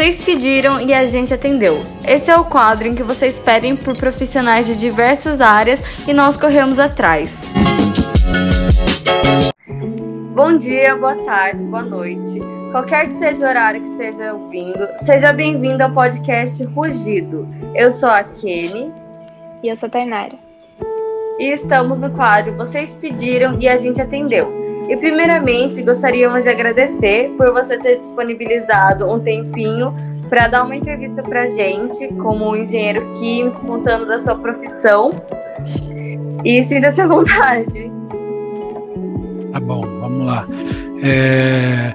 Vocês pediram e a gente atendeu. Esse é o quadro em que vocês pedem por profissionais de diversas áreas e nós corremos atrás. Bom dia, boa tarde, boa noite. Qualquer que seja o horário que esteja ouvindo, seja bem-vindo ao podcast Rugido. Eu sou a Kemi. E eu sou a Tainara. E estamos no quadro Vocês Pediram e a gente atendeu. E primeiramente gostaríamos de agradecer por você ter disponibilizado um tempinho para dar uma entrevista para gente, como engenheiro químico, contando da sua profissão. E sinta-se à vontade. Tá bom, vamos lá. É,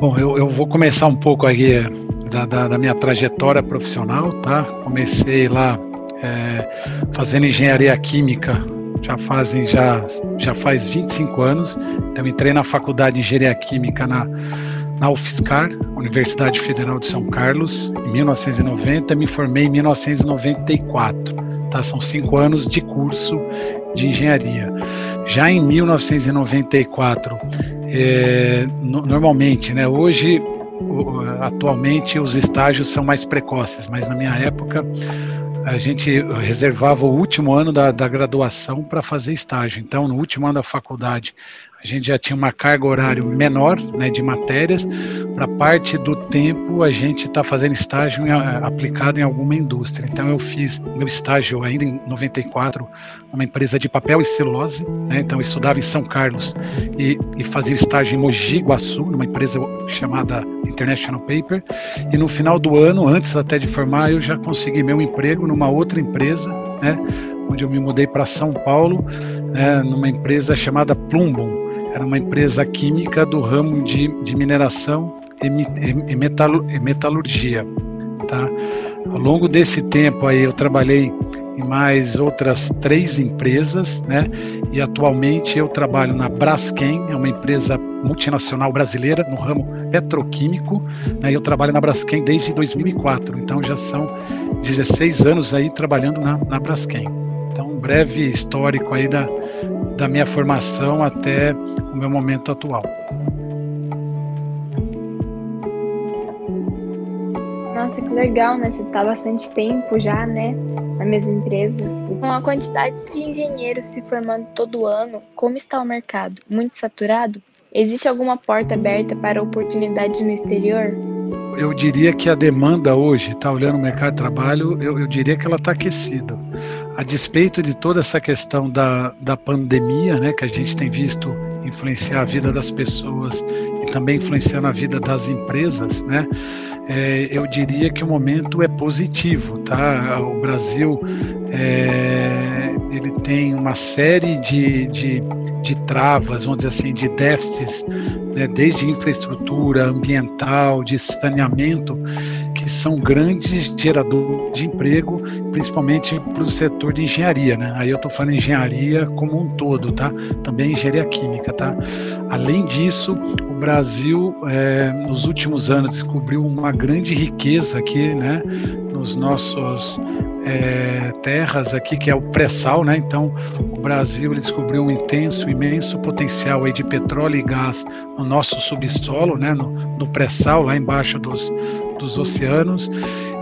bom, eu, eu, vou começar um pouco aí da, da, da minha trajetória profissional, tá? Comecei lá é, fazendo engenharia química já fazem já já faz 25 anos. Então entrei na faculdade de Engenharia Química na na UFSCar, Universidade Federal de São Carlos, em 1990, me formei em 1994. Tá? São cinco anos de curso de engenharia. Já em 1994, é, no, normalmente, né, hoje, atualmente, os estágios são mais precoces, mas na minha época, a gente reservava o último ano da, da graduação para fazer estágio. Então, no último ano da faculdade, a gente já tinha uma carga horária menor né, de matérias, para parte do tempo a gente está fazendo estágio em, aplicado em alguma indústria. Então eu fiz meu estágio ainda em 94 numa empresa de papel e celulose, né, então eu estudava em São Carlos e, e fazia estágio em Mogi Guaçu, numa empresa chamada International Paper, e no final do ano, antes até de formar, eu já consegui meu emprego numa outra empresa, né, onde eu me mudei para São Paulo, né, numa empresa chamada Plumbum, era uma empresa química do ramo de, de mineração e, e, e metalurgia. Tá? Ao longo desse tempo aí eu trabalhei em mais outras três empresas, né? E atualmente eu trabalho na Braskem, é uma empresa multinacional brasileira no ramo petroquímico, né? Eu trabalho na Braskem desde 2004, então já são 16 anos aí trabalhando na, na Braskem. Então um breve histórico aí da, da minha formação até o meu momento atual. Nossa, que legal, né? Você está bastante tempo já, né? Na mesma empresa. Com a quantidade de engenheiros se formando todo ano, como está o mercado? Muito saturado? Existe alguma porta aberta para oportunidades no exterior? Eu diria que a demanda hoje, está olhando o mercado de trabalho, eu, eu diria que ela está aquecida a despeito de toda essa questão da, da pandemia, né, que a gente tem visto influenciar a vida das pessoas e também influenciando a vida das empresas, né, é, eu diria que o momento é positivo, tá? O Brasil é, ele tem uma série de, de, de, travas, vamos dizer assim, de déficits, né, desde infraestrutura ambiental, de saneamento, que são grandes geradores de emprego, principalmente para o setor de engenharia, né? Aí eu estou falando engenharia como um todo, tá? Também engenharia química, tá? Além disso, o Brasil, é, nos últimos anos, descobriu uma grande riqueza aqui, né? Nos nossos é, terras aqui, que é o pré-sal, né? Então, o Brasil descobriu um intenso, imenso potencial aí de petróleo e gás no nosso subsolo, né? No, no pré-sal, lá embaixo dos, dos oceanos.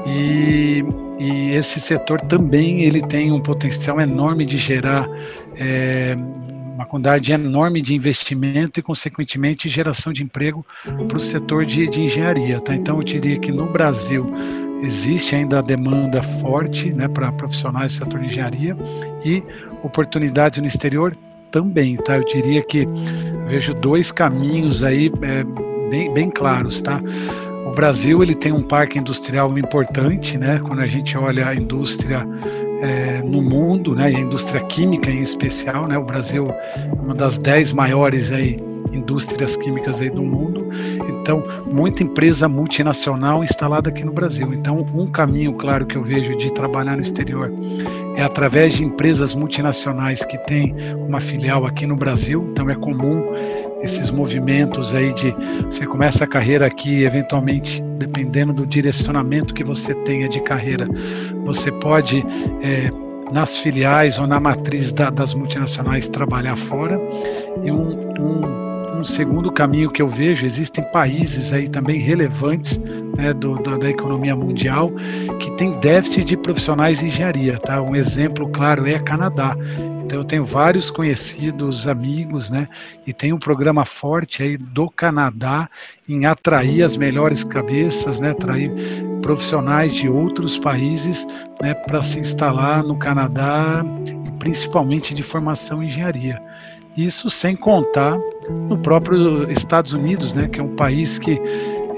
E, e, esse setor também ele tem um potencial enorme de gerar é, uma quantidade enorme de investimento e, consequentemente, geração de emprego para o setor de, de engenharia. Tá? Então, eu diria que no Brasil existe ainda a demanda forte né, para profissionais do setor de engenharia e oportunidades no exterior também, tá? Eu diria que vejo dois caminhos aí é, bem, bem claros, tá? Brasil ele tem um parque industrial importante, né? Quando a gente olha a indústria é, no mundo, né? E a indústria química em especial, né? O Brasil é uma das dez maiores aí indústrias químicas aí do mundo. Então, muita empresa multinacional instalada aqui no Brasil. Então, um caminho claro que eu vejo de trabalhar no exterior é através de empresas multinacionais que têm uma filial aqui no Brasil. Então, é comum esses movimentos aí de você começa a carreira aqui, eventualmente, dependendo do direcionamento que você tenha de carreira, você pode é, nas filiais ou na matriz da, das multinacionais trabalhar fora. E um, um um segundo caminho que eu vejo, existem países aí também relevantes né, do, do, da economia mundial que tem déficit de profissionais em engenharia. Tá? Um exemplo claro é Canadá. Então eu tenho vários conhecidos, amigos, né? E tem um programa forte aí do Canadá em atrair as melhores cabeças, né? Atrair profissionais de outros países, né? Para se instalar no Canadá e principalmente de formação em engenharia. Isso sem contar no próprio Estados Unidos, né? Que é um país que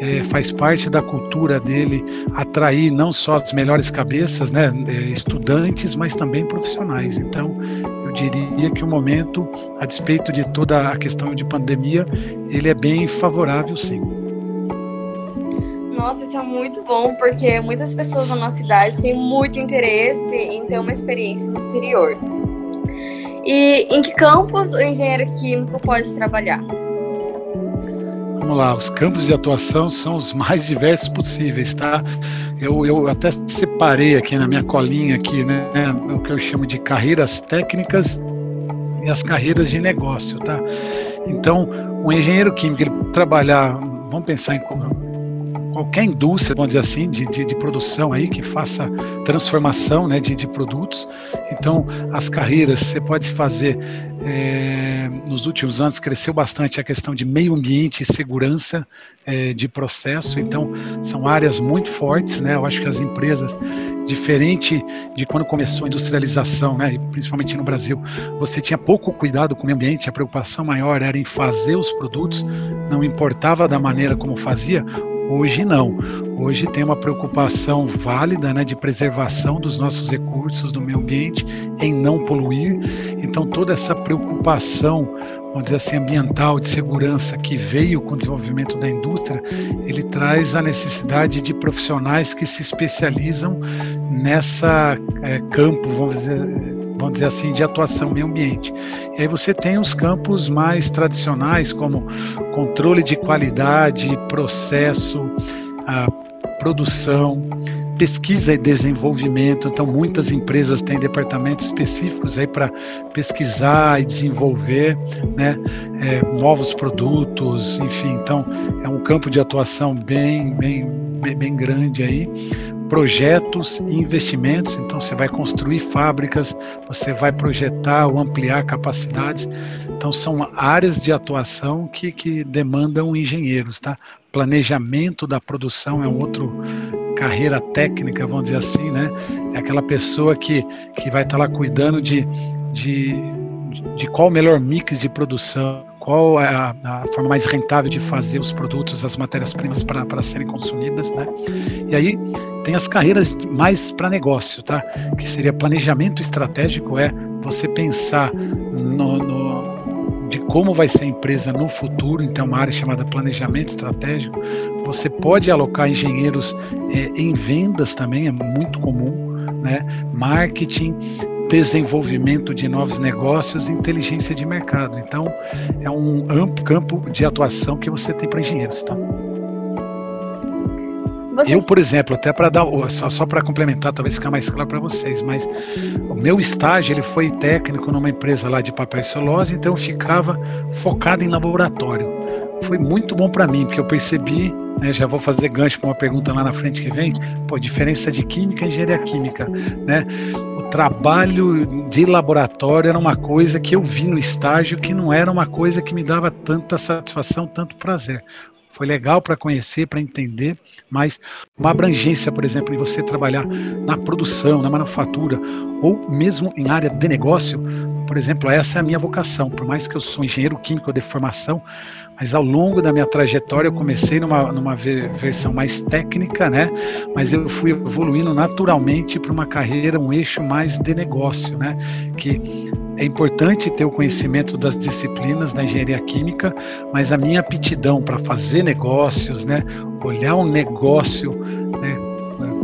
é, faz parte da cultura dele atrair não só as melhores cabeças, né, é, estudantes, mas também profissionais. Então, eu diria que o momento, a despeito de toda a questão de pandemia, ele é bem favorável, sim. Nossa, isso é muito bom, porque muitas pessoas na nossa cidade têm muito interesse em ter uma experiência no exterior. E em que campos o engenheiro químico pode trabalhar? Vamos lá, os campos de atuação são os mais diversos possíveis, tá? Eu, eu até separei aqui na minha colinha aqui, né, o que eu chamo de carreiras técnicas e as carreiras de negócio, tá? Então, o engenheiro químico, ele trabalhar, vamos pensar em qualquer indústria, vamos dizer assim, de, de, de produção aí que faça transformação né, de, de produtos. Então, as carreiras, você pode fazer, é, nos últimos anos, cresceu bastante a questão de meio ambiente e segurança é, de processo. Então, são áreas muito fortes, né? Eu acho que as empresas, diferente de quando começou a industrialização, né, principalmente no Brasil, você tinha pouco cuidado com o meio ambiente, a preocupação maior era em fazer os produtos, não importava da maneira como fazia. Hoje não. Hoje tem uma preocupação válida né, de preservação dos nossos recursos, do meio ambiente, em não poluir. Então, toda essa preocupação, vamos dizer assim, ambiental, de segurança que veio com o desenvolvimento da indústria, ele traz a necessidade de profissionais que se especializam nessa é, campo, vamos dizer, vamos dizer assim, de atuação meio ambiente. E aí você tem os campos mais tradicionais, como controle de qualidade, processo, produção, pesquisa e desenvolvimento. Então, muitas empresas têm departamentos específicos aí para pesquisar e desenvolver né, é, novos produtos, enfim. Então, é um campo de atuação bem, bem, bem grande aí projetos e investimentos. Então, você vai construir fábricas, você vai projetar ou ampliar capacidades. Então, são áreas de atuação que, que demandam engenheiros, tá? Planejamento da produção é um outro carreira técnica, vamos dizer assim, né? É aquela pessoa que, que vai estar lá cuidando de, de, de qual o melhor mix de produção, qual é a, a, forma mais rentável de fazer os produtos, as matérias-primas para serem consumidas, né? E aí tem as carreiras mais para negócio, tá? Que seria planejamento estratégico, é você pensar no, no, de como vai ser a empresa no futuro, então uma área chamada planejamento estratégico. Você pode alocar engenheiros é, em vendas também, é muito comum, né? Marketing, desenvolvimento de novos negócios e inteligência de mercado. Então, é um amplo campo de atuação que você tem para engenheiros. Tá? Você... Eu, por exemplo, até para dar só, só para complementar, talvez ficar mais claro para vocês, mas o meu estágio ele foi técnico numa empresa lá de papel e celulose, então eu ficava focado em laboratório. Foi muito bom para mim, porque eu percebi, né, já vou fazer gancho para uma pergunta lá na frente que vem, pô, diferença de química e engenharia química, né? trabalho de laboratório era uma coisa que eu vi no estágio que não era uma coisa que me dava tanta satisfação, tanto prazer. Foi legal para conhecer, para entender, mas uma abrangência, por exemplo, em você trabalhar na produção, na manufatura, ou mesmo em área de negócio, por exemplo, essa é a minha vocação. Por mais que eu sou engenheiro químico de formação, mas ao longo da minha trajetória eu comecei numa, numa versão mais técnica, né? Mas eu fui evoluindo naturalmente para uma carreira, um eixo mais de negócio, né? Que é importante ter o conhecimento das disciplinas da engenharia química, mas a minha aptidão para fazer negócios, né? Olhar um negócio né,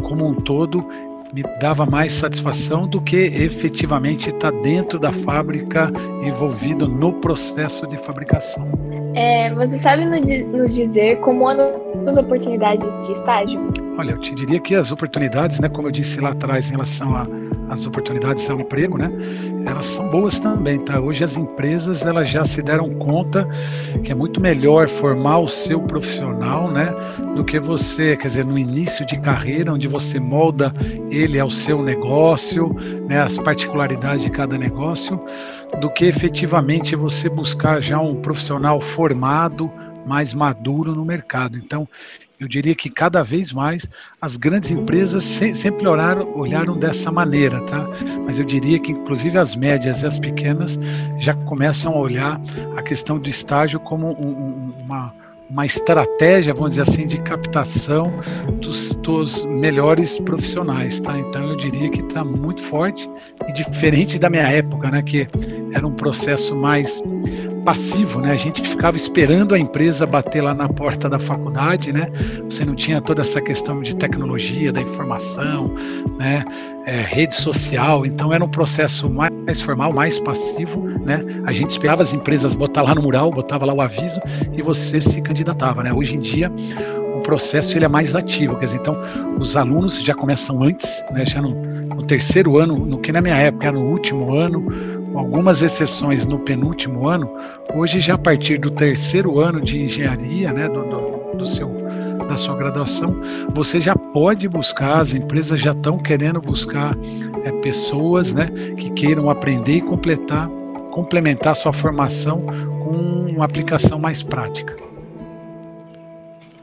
como um todo me dava mais satisfação do que efetivamente estar dentro da fábrica, envolvido no processo de fabricação. É, você sabe nos dizer como andam as oportunidades de estágio? Olha, eu te diria que as oportunidades, né, como eu disse lá atrás em relação às oportunidades ao emprego, né, elas são boas também, tá? Hoje as empresas elas já se deram conta que é muito melhor formar o seu profissional, né, do que você, quer dizer, no início de carreira, onde você molda ele ao seu negócio, né, as particularidades de cada negócio, do que efetivamente você buscar já um profissional formado, mais maduro no mercado. Então, eu diria que cada vez mais as grandes empresas sempre olharam, olharam dessa maneira, tá? Mas eu diria que inclusive as médias e as pequenas já começam a olhar a questão do estágio como um, uma uma estratégia, vamos dizer assim, de captação dos, dos melhores profissionais, tá? Então eu diria que está muito forte e diferente da minha época, né, que era um processo mais passivo, né? A gente ficava esperando a empresa bater lá na porta da faculdade, né? Você não tinha toda essa questão de tecnologia, da informação, né? É, rede social, então era um processo mais formal, mais passivo, né? A gente esperava as empresas botar lá no mural, botava lá o aviso e você se candidatava, né? Hoje em dia o processo ele é mais ativo, quer dizer, então os alunos já começam antes, né? Já no, no terceiro ano, no que na minha época era no último ano, algumas exceções no penúltimo ano, hoje já a partir do terceiro ano de engenharia, né, do, do, do seu da sua graduação, você já pode buscar, as empresas já estão querendo buscar é, pessoas né, que queiram aprender e completar, complementar sua formação com uma aplicação mais prática.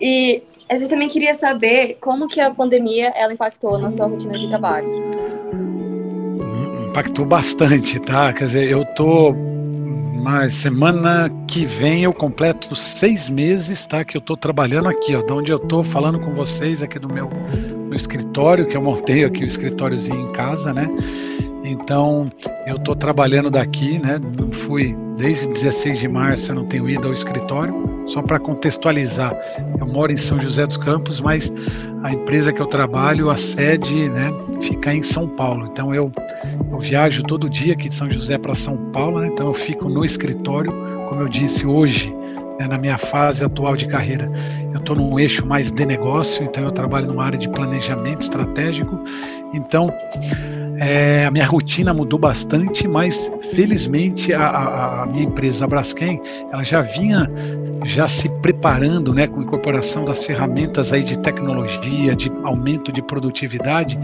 E a gente também queria saber como que a pandemia ela impactou na sua rotina de trabalho impactou bastante, tá? Quer dizer, eu tô mas semana que vem eu completo seis meses, tá? Que eu tô trabalhando aqui, ó, de onde eu tô falando com vocês aqui no meu, meu escritório, que eu montei aqui o escritóriozinho em casa, né? Então, eu estou trabalhando daqui, né? Não fui desde 16 de março, eu não tenho ido ao escritório. Só para contextualizar, eu moro em São José dos Campos, mas a empresa que eu trabalho, a sede, né, fica em São Paulo. Então, eu, eu viajo todo dia aqui de São José para São Paulo, né? Então, eu fico no escritório, como eu disse hoje, né, na minha fase atual de carreira. Eu estou num eixo mais de negócio, então eu trabalho numa área de planejamento estratégico. Então, é, a minha rotina mudou bastante, mas felizmente a, a, a, minha empresa, a Braskem, ela já vinha já se preparando, né, com a incorporação das ferramentas aí de tecnologia, de aumento de produtividade,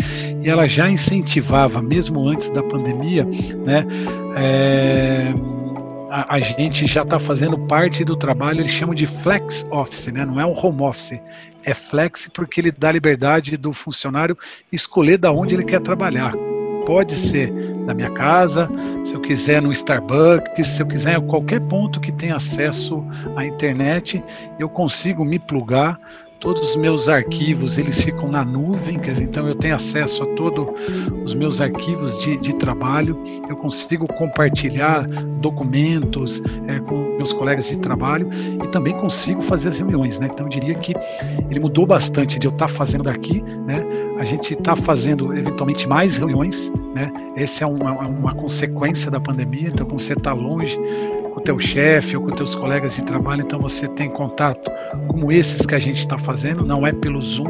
e ela já incentivava, mesmo antes da pandemia, né, é, a, a, gente já está fazendo parte do trabalho, eles chamam de flex office, né? não é um home office, é flex porque ele dá liberdade do funcionário escolher da onde ele quer trabalhar pode ser na minha casa, se eu quiser no Starbucks, se eu quiser em qualquer ponto que tenha acesso à internet, eu consigo me plugar. Todos os meus arquivos eles ficam na nuvem, quer dizer, então eu tenho acesso a todos os meus arquivos de, de trabalho, eu consigo compartilhar documentos é, com meus colegas de trabalho e também consigo fazer as reuniões, né? Então eu diria que ele mudou bastante de eu estar fazendo daqui, né? A gente está fazendo eventualmente mais reuniões, né? Essa é uma, uma consequência da pandemia. Então, como você está longe com o teu chefe ou com teus colegas de trabalho, então você tem contato como esses que a gente está fazendo. Não é pelo Zoom.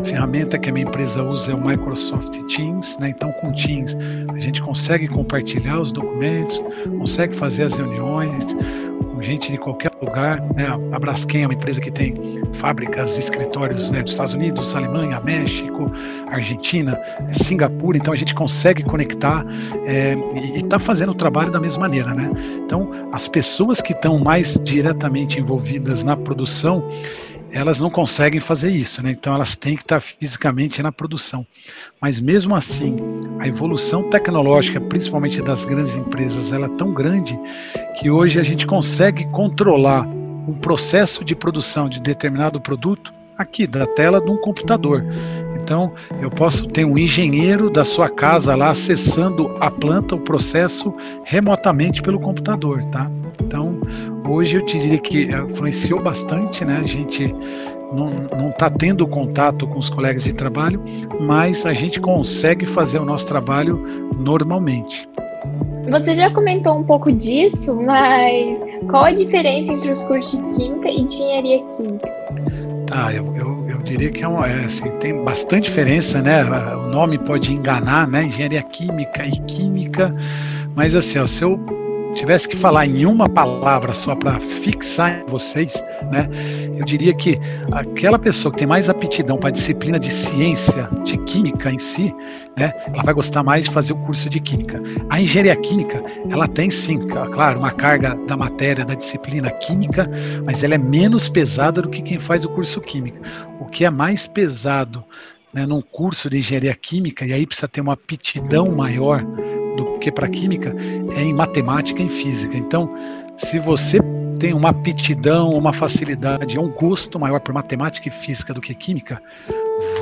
A ferramenta que a minha empresa usa é o Microsoft Teams, né? Então, com Teams a gente consegue compartilhar os documentos, consegue fazer as reuniões gente de qualquer lugar. Né? A Braskem é uma empresa que tem fábricas, escritórios né, dos Estados Unidos, Alemanha, México, Argentina, Singapura, então a gente consegue conectar é, e está fazendo o trabalho da mesma maneira. Né? Então, as pessoas que estão mais diretamente envolvidas na produção, elas não conseguem fazer isso, né? Então elas têm que estar fisicamente na produção. Mas mesmo assim, a evolução tecnológica, principalmente das grandes empresas, ela é tão grande que hoje a gente consegue controlar o processo de produção de determinado produto aqui da tela de um computador. Então, eu posso ter um engenheiro da sua casa lá acessando a planta, o processo remotamente pelo computador, tá? Então, hoje eu te diria que influenciou bastante, né? A gente não está tendo contato com os colegas de trabalho, mas a gente consegue fazer o nosso trabalho normalmente. Você já comentou um pouco disso, mas qual a diferença entre os cursos de Química e de Engenharia Química? Tá, eu, eu, eu diria que é, uma, é assim, tem bastante diferença, né? O nome pode enganar, né? Engenharia Química e Química Mas assim, ó, se eu tivesse que falar em uma palavra só para fixar em vocês, né, eu diria que aquela pessoa que tem mais aptidão para a disciplina de ciência, de química em si, né, ela vai gostar mais de fazer o curso de química. A engenharia química, ela tem sim, claro, uma carga da matéria da disciplina química, mas ela é menos pesada do que quem faz o curso químico. O que é mais pesado né, num curso de engenharia química, e aí precisa ter uma aptidão maior do que para química, é em matemática em física. Então, se você tem uma aptidão, uma facilidade, um gosto maior por matemática e física do que química,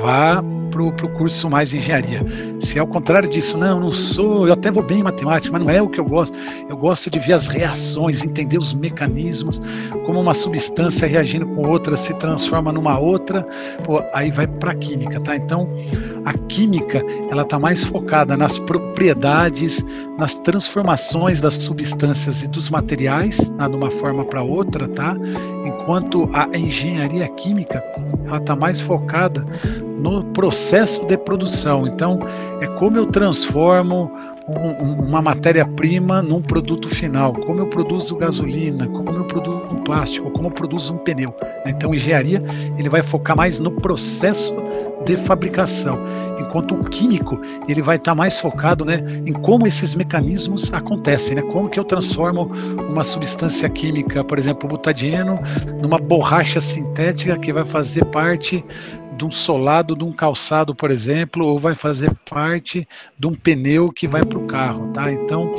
vá para o curso mais engenharia. Se é ao contrário disso, não, não sou, eu até vou bem em matemática, mas não é o que eu gosto. Eu gosto de ver as reações, entender os mecanismos, como uma substância reagindo com outra se transforma numa outra, pô, aí vai para a química, tá? Então, a química, ela está mais focada nas propriedades, nas transformações das substâncias e dos materiais, tá? de uma forma para outra, tá? Enquanto a engenharia química, ela está mais focada no processo de produção. Então, é como eu transformo um, uma matéria-prima num produto final, como eu produzo gasolina, como eu produzo um plástico, como eu produzo um pneu. Então, engenharia ele vai focar mais no processo de fabricação, enquanto o químico ele vai estar mais focado, né, em como esses mecanismos acontecem, né, como que eu transformo uma substância química, por exemplo, o butadieno, numa borracha sintética que vai fazer parte de um solado de um calçado, por exemplo, ou vai fazer parte de um pneu que vai para o carro, tá? Então,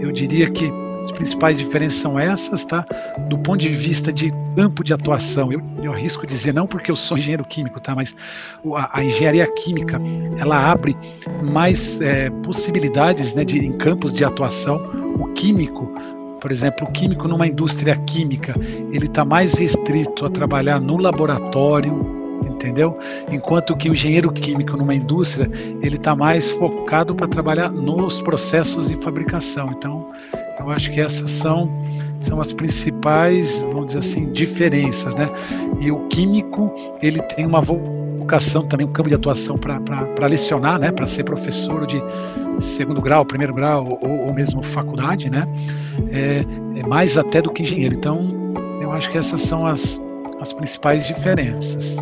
eu diria que as principais diferenças são essas, tá? Do ponto de vista de campo de atuação, eu, eu arrisco dizer não porque eu sou engenheiro químico, tá? Mas a, a engenharia química ela abre mais é, possibilidades, né, de em campos de atuação. O químico por exemplo, o químico numa indústria química, ele está mais restrito a trabalhar no laboratório, entendeu? Enquanto que o engenheiro químico numa indústria, ele está mais focado para trabalhar nos processos de fabricação. Então, eu acho que essas são são as principais, vamos dizer assim, diferenças, né? E o químico, ele tem uma vocação também, um campo de atuação para lecionar, né? Para ser professor de segundo grau, primeiro grau ou, ou mesmo faculdade, né? É, é mais até do que engenheiro. Então, eu acho que essas são as, as principais diferenças.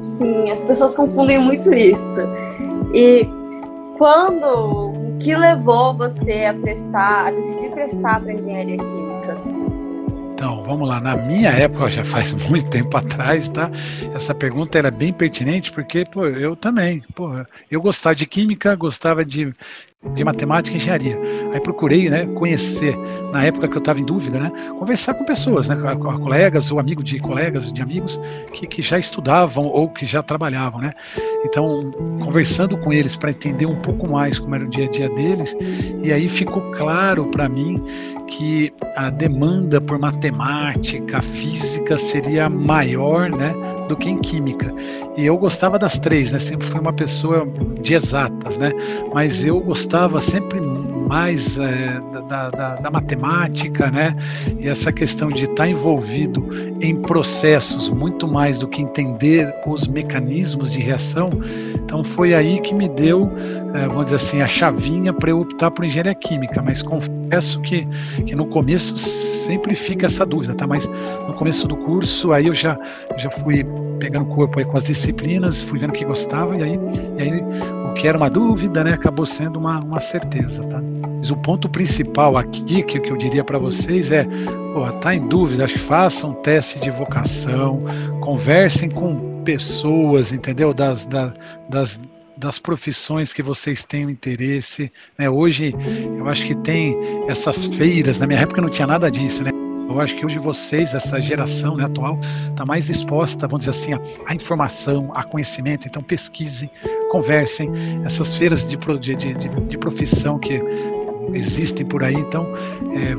Sim, as pessoas confundem muito isso. E quando o que levou você a prestar, a decidir prestar para engenharia química? Então, vamos lá. Na minha época, já faz muito tempo atrás, tá? Essa pergunta era bem pertinente porque, pô, eu também, pô, eu gostava de química, gostava de de matemática e engenharia. Aí procurei, né, conhecer, na época que eu estava em dúvida, né, conversar com pessoas, né, com, colegas ou amigos de colegas, de amigos que, que já estudavam ou que já trabalhavam, né. Então, conversando com eles para entender um pouco mais como era o dia a dia deles, e aí ficou claro para mim que a demanda por matemática, física seria maior, né, do que em química. E eu gostava das três, né? Sempre fui uma pessoa de exatas, né? Mas eu gostava sempre mais é, da, da, da, matemática, né? E essa questão de estar envolvido em processos muito mais do que entender os mecanismos de reação. Então foi aí que me deu, é, vamos dizer assim, a chavinha para eu optar por engenharia química. Mas confesso que, que no começo sempre fica essa dúvida, tá? Mas começo do curso aí eu já já fui pegando corpo aí com as disciplinas, fui vendo que gostava e aí, e aí o que era uma dúvida, né, acabou sendo uma, uma certeza, tá? Mas o ponto principal aqui que, que eu diria para vocês é, pô, tá em dúvida, acho que façam teste de vocação, conversem com pessoas, entendeu? Das, das, das das profissões que vocês tenham interesse. Né? Hoje, eu acho que tem essas feiras, na minha época não tinha nada disso, né? Eu acho que hoje vocês, essa geração né, atual, está mais disposta, vamos dizer assim, à, informação, a conhecimento. Então pesquisem, conversem. Essas feiras de, de, de, de profissão que existem por aí, então é,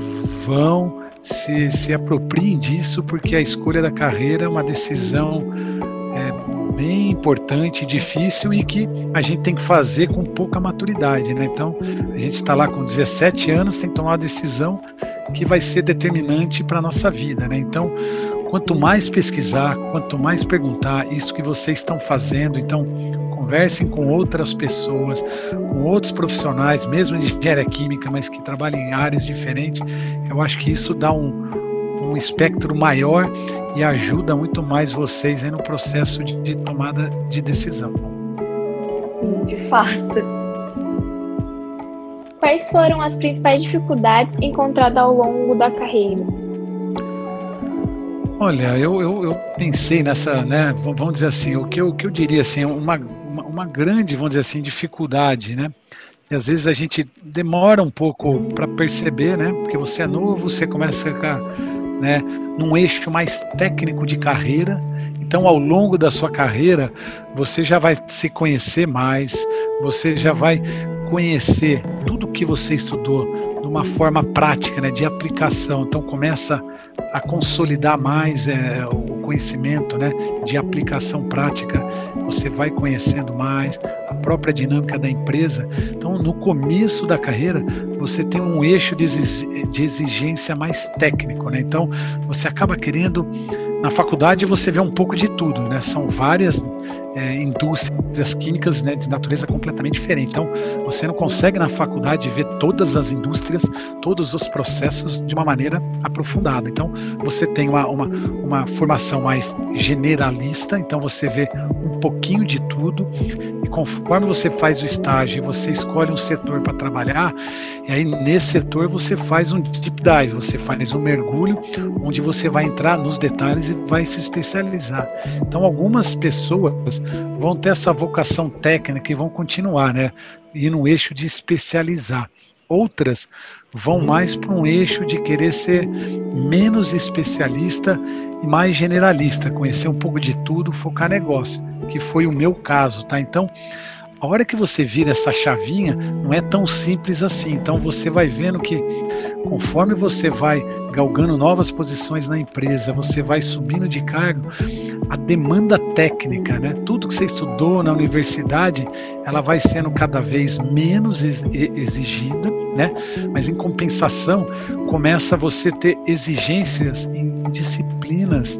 vão se, se apropriem disso, porque a escolha da carreira é uma decisão é, bem importante, difícil e que a gente tem que fazer com pouca maturidade. Né? Então, a gente está lá com 17 anos, tem que tomar uma decisão que vai ser determinante para a nossa vida. Né? Então, quanto mais pesquisar, quanto mais perguntar, isso que vocês estão fazendo, então conversem com outras pessoas, com outros profissionais, mesmo de engenharia química, mas que trabalham em áreas diferentes. Eu acho que isso dá um, um espectro maior e ajuda muito mais vocês no processo de, de tomada de decisão. Sim, de fato. Quais foram as principais dificuldades encontradas ao longo da carreira? Olha, eu, eu, eu, pensei nessa, né, vamos dizer assim, o que eu, o que eu diria assim, uma, uma, uma grande, vamos dizer assim, dificuldade, né? E às vezes a gente demora um pouco para perceber, né? Porque você é novo, você começa a né, num eixo mais técnico de carreira. Então, ao longo da sua carreira, você já vai se conhecer mais, você já vai conhecer tudo que você estudou de uma forma prática, né, de aplicação. Então começa a consolidar mais é, o conhecimento, né, de aplicação prática. Você vai conhecendo mais a própria dinâmica da empresa. Então no começo da carreira você tem um eixo de exigência mais técnico, né? Então você acaba querendo na faculdade você vê um pouco de tudo, né? São várias é, indústrias químicas né, de natureza completamente diferente. Então, você não consegue na faculdade ver todas as indústrias, todos os processos de uma maneira aprofundada. Então, você tem uma, uma, uma formação mais generalista, então você vê um pouquinho de tudo, e conforme você faz o estágio, você escolhe um setor para trabalhar, e aí nesse setor você faz um deep dive, você faz um mergulho, onde você vai entrar nos detalhes e vai se especializar. Então, algumas pessoas vão ter essa vocação técnica e vão continuar, né? E no eixo de especializar. Outras vão mais para um eixo de querer ser menos especialista e mais generalista, conhecer um pouco de tudo, focar negócio, que foi o meu caso, tá? Então, a hora que você vira essa chavinha, não é tão simples assim. Então você vai vendo que conforme você vai galgando novas posições na empresa, você vai subindo de cargo, a demanda técnica, né? Tudo que você estudou na universidade, ela vai sendo cada vez menos exigida, né? Mas em compensação, começa você ter exigências em disciplinas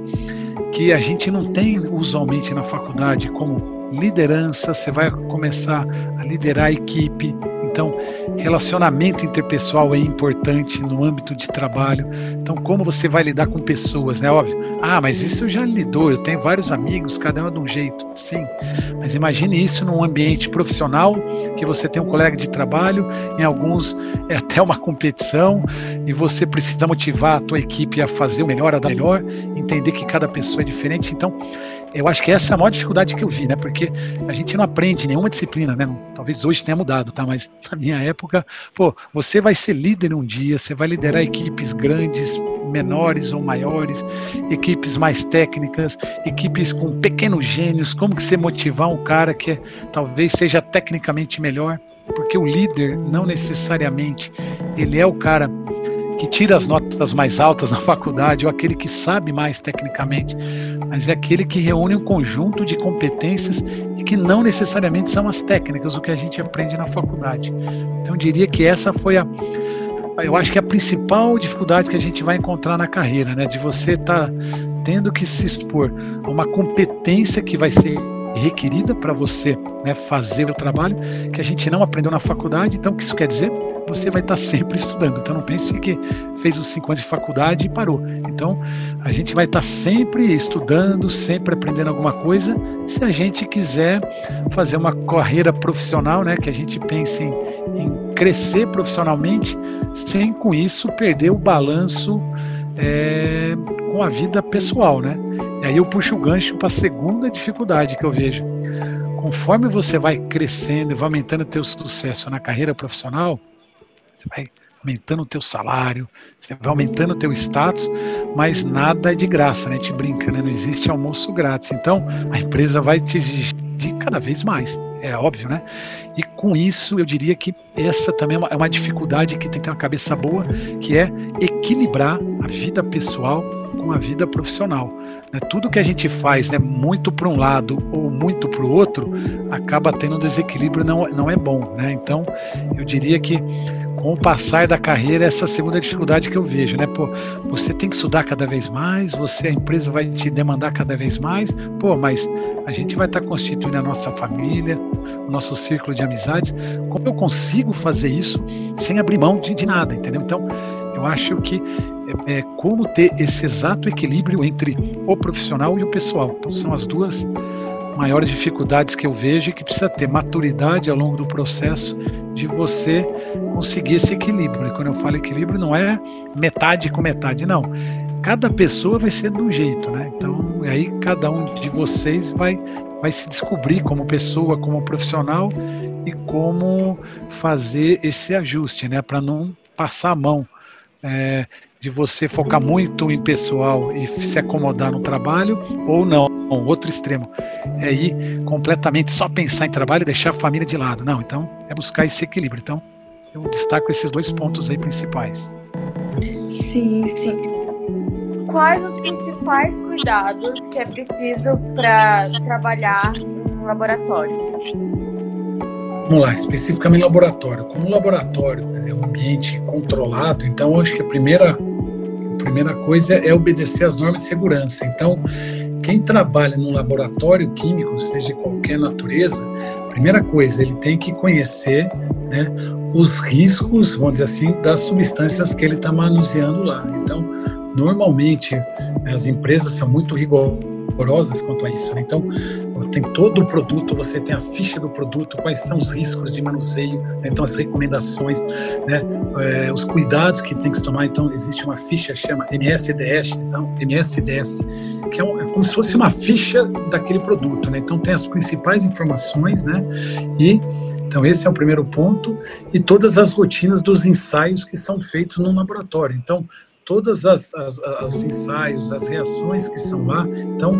que a gente não tem usualmente na faculdade, como liderança, você vai começar a liderar a equipe. Então, relacionamento interpessoal é importante no âmbito de trabalho. Então, como você vai lidar com pessoas, né? Óbvio. Ah, mas isso eu já lidou, eu tenho vários amigos, cada um é de um jeito. Sim. Mas imagine isso num ambiente profissional, que você tem um colega de trabalho, em alguns é até uma competição, e você precisa motivar a tua equipe a fazer o melhor, a dar melhor, entender que cada pessoa é diferente. Então, eu acho que essa é a maior dificuldade que eu vi, né? Porque a gente não aprende nenhuma disciplina, né? Talvez hoje tenha mudado, tá? Mas na minha época, pô, você vai ser líder um dia, você vai liderar equipes grandes, menores ou maiores, equipes mais técnicas, equipes com pequenos gênios, como que você motivar um cara que é, talvez seja tecnicamente melhor? Porque o líder não necessariamente ele é o cara que tira as notas mais altas na faculdade ou aquele que sabe mais tecnicamente, mas é aquele que reúne um conjunto de competências que não necessariamente são as técnicas, o que a gente aprende na faculdade. Então eu diria que essa foi a eu acho que a principal dificuldade que a gente vai encontrar na carreira, né, de você estar tá tendo que se expor a uma competência que vai ser requerida para você né, fazer o trabalho que a gente não aprendeu na faculdade. Então, o que isso quer dizer? Você vai estar sempre estudando. Então não pense que fez os cinco anos de faculdade e parou. Então a gente vai estar sempre estudando, sempre aprendendo alguma coisa, se a gente quiser fazer uma carreira profissional, né, que a gente pense em, em crescer profissionalmente, sem com isso perder o balanço é, com a vida pessoal, né? E aí eu puxo o gancho para a segunda dificuldade que eu vejo. Conforme você vai crescendo e vai aumentando o teu sucesso na carreira profissional, você vai aumentando o teu salário, você vai aumentando o teu status, mas nada é de graça, né? Gente brinca, né? Não existe almoço grátis. Então, a empresa vai te exigir cada vez mais, é óbvio, né? E com isso, eu diria que essa também é uma, é uma dificuldade que tem que ter uma cabeça boa, que é equilibrar a vida pessoal com a vida profissional. Né? Tudo que a gente faz né, muito para um lado ou muito para o outro, acaba tendo um desequilíbrio, não, não é bom. Né? Então, eu diria que com o passar da carreira, essa segunda dificuldade que eu vejo, né? Pô, você tem que estudar cada vez mais, você, a empresa vai te demandar cada vez mais, pô, mas a gente vai estar constituindo a nossa família, o nosso círculo de amizades. Como eu consigo fazer isso sem abrir mão de, de nada, entendeu? Então, eu acho que é, é, como ter esse exato equilíbrio entre o profissional e o pessoal. Então, são as duas maiores dificuldades que eu vejo e que precisa ter maturidade ao longo do processo de você conseguir esse equilíbrio. E quando eu falo equilíbrio, não é metade com metade, não. Cada pessoa vai ser de um jeito, né? Então, aí cada um de vocês vai, vai se descobrir como pessoa, como profissional e como fazer esse ajuste, né? Para não passar a mão. É, de você focar muito em pessoal e se acomodar no trabalho, ou não, outro extremo, é ir completamente só pensar em trabalho e deixar a família de lado. Não, então é buscar esse equilíbrio. Então, eu destaco esses dois pontos aí principais. Sim, sim. Quais os principais cuidados que é preciso para trabalhar em um laboratório? Vamos lá, especificamente laboratório. Como laboratório é um ambiente controlado, então acho que a primeira, a primeira coisa é obedecer às normas de segurança. Então, quem trabalha num laboratório químico, seja de qualquer natureza, primeira coisa, ele tem que conhecer né, os riscos, vamos dizer assim, das substâncias que ele está manuseando lá. Então, normalmente, as empresas são muito rigorosas quanto a isso. Né? Então, tem todo o produto, você tem a ficha do produto, quais são os riscos de manuseio, né? então as recomendações, né? É, os cuidados que tem que se tomar. Então, existe uma ficha que chama MSDS, então, MSDS, que é, um, é, como se fosse uma ficha daquele produto. Né? Então, tem as principais informações, né? E então, esse é o primeiro ponto, e todas as rotinas dos ensaios que são feitos no laboratório. Então, todas as, as, as ensaios, as reações que são lá, então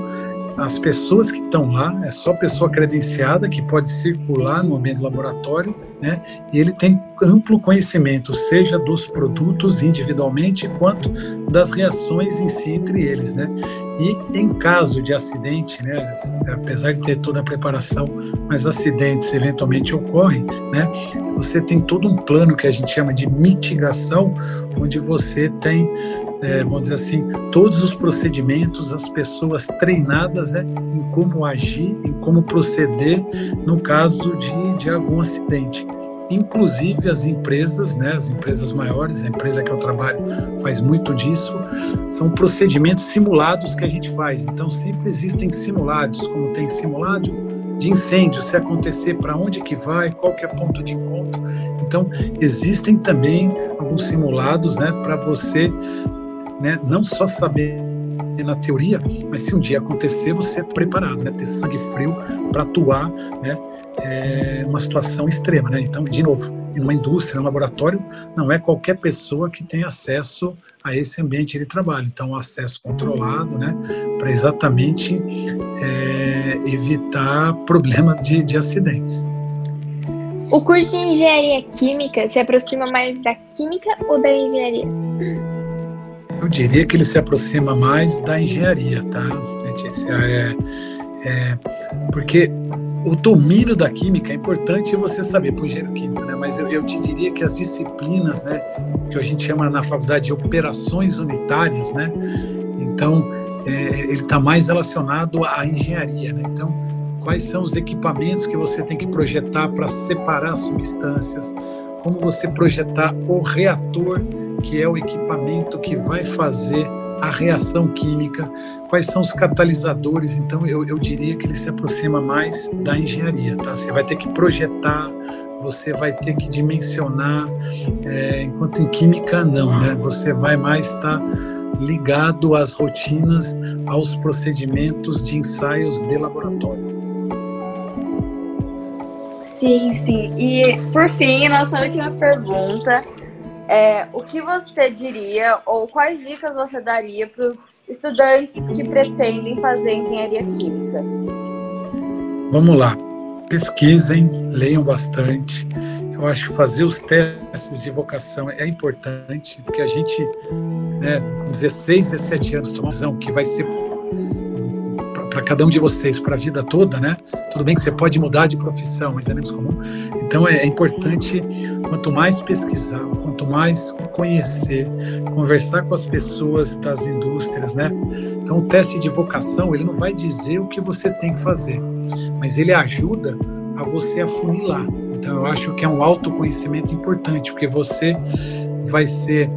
as pessoas que estão lá, é só pessoa credenciada que pode circular no ambiente do laboratório, né? E ele tem amplo conhecimento, seja dos produtos individualmente, quanto das reações em si entre eles, né? E em caso de acidente, né? Apesar de ter toda a preparação, mas acidentes eventualmente ocorrem, né? Você tem todo um plano que a gente chama de mitigação, onde você tem é, vamos dizer assim, todos os procedimentos, as pessoas treinadas né, em como agir, em como proceder no caso de, de algum acidente. Inclusive as empresas, né, as empresas maiores, a empresa que eu trabalho faz muito disso, são procedimentos simulados que a gente faz. Então sempre existem simulados, como tem simulado de incêndio, se acontecer, para onde que vai, qual que é ponto de encontro. Então, existem também alguns simulados né, para você né? Não só saber na teoria, mas se um dia acontecer, você é preparado, né? Ter sangue frio para atuar, né? É uma situação extrema, né? Então, de novo, em uma indústria, um laboratório, não é qualquer pessoa que tem acesso a esse ambiente de trabalho. Então, acesso controlado, né? Para exatamente é, evitar problema de, de acidentes. O curso de engenharia química se aproxima mais da química ou da engenharia? Eu diria que ele se aproxima mais da engenharia, tá, Letícia? É, é, porque o domínio da química é importante você saber para o engenheiro químico, né? Mas eu, eu, te diria que as disciplinas, né, que a gente chama na faculdade de operações unitárias, né? Então, é, ele está mais relacionado à engenharia, né? Então, quais são os equipamentos que você tem que projetar para separar substâncias? Como você projetar o reator que é o equipamento que vai fazer a reação química, quais são os catalisadores. Então, eu, eu diria que ele se aproxima mais da engenharia. Tá? Você vai ter que projetar, você vai ter que dimensionar, é, enquanto em química, não, né? Você vai mais estar ligado às rotinas, aos procedimentos de ensaios de laboratório. Sim, sim. E por fim, nossa última pergunta é, o que você diria ou quais dicas você daria para os estudantes que pretendem fazer engenharia química? Vamos lá, pesquisem, leiam bastante. Eu acho que fazer os testes de vocação é importante, porque a gente, né, com 16, 17 anos, toma decisão que vai ser para cada um de vocês, para a vida toda, né? Tudo bem que você pode mudar de profissão, mas é menos comum. Então é, é importante, quanto mais pesquisar, quanto mais conhecer, conversar com as pessoas das indústrias, né? Então o teste de vocação, ele não vai dizer o que você tem que fazer, mas ele ajuda a você afunilar. Então eu acho que é um autoconhecimento importante, porque você vai ser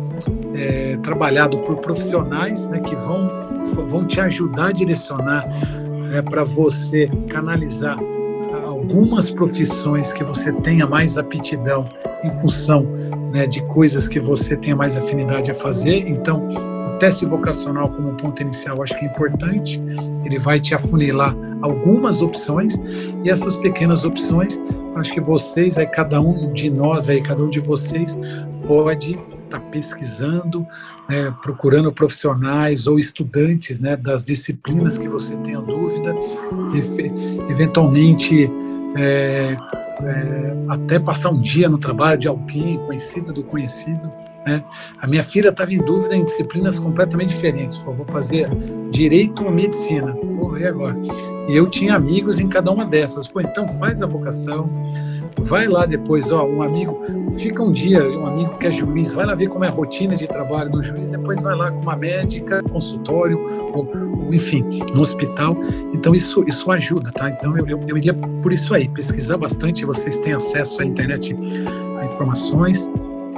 é, trabalhado por profissionais né, que vão, vão te ajudar a direcionar é, para você canalizar algumas profissões que você tenha mais aptidão em função né, de coisas que você tenha mais afinidade a fazer. Então, o teste vocacional como ponto inicial acho que é importante, ele vai te afunilar algumas opções e essas pequenas opções, acho que vocês, aí cada um de nós, aí cada um de vocês pode estar tá pesquisando, né, procurando profissionais ou estudantes né, das disciplinas que você tenha dúvida, e, eventualmente é, é, até passar um dia no trabalho de alguém conhecido do conhecido. Né? A minha filha estava em dúvida em disciplinas completamente diferentes. Pô, vou fazer direito ou medicina. Pô, e agora? E eu tinha amigos em cada uma dessas. Pô, então faz a vocação, vai lá depois, ó, um amigo, fica um dia, um amigo que é juiz, vai lá ver como é a rotina de trabalho no juiz, depois vai lá com uma médica, consultório, ou, ou enfim, no hospital. Então isso, isso ajuda, tá? Então eu, eu, eu iria por isso aí, pesquisar bastante, vocês têm acesso à internet a informações,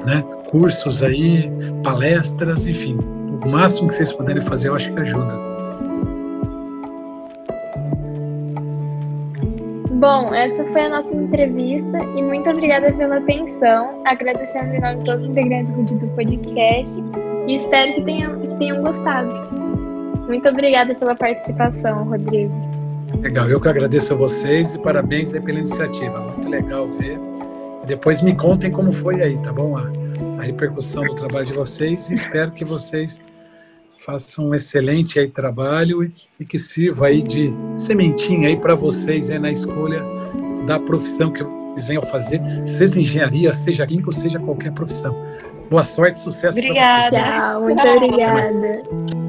né? Cursos aí, palestras, enfim, o máximo que vocês puderem fazer, eu acho que ajuda. Bom, essa foi a nossa entrevista e muito obrigada pela atenção. Agradecendo em nome de todos os integrantes do podcast e espero que tenham, que tenham gostado. Muito obrigada pela participação, Rodrigo. Legal, eu que agradeço a vocês e parabéns pela iniciativa. Muito legal ver. E depois me contem como foi aí, tá bom? A, a repercussão do trabalho de vocês e espero que vocês façam um excelente aí trabalho e, e que sirva aí de sementinha aí para vocês aí na escolha da profissão que eles venham fazer, seja engenharia, seja química, seja qualquer profissão. Boa sorte, sucesso para vocês. Obrigada. Tchau, muito obrigada.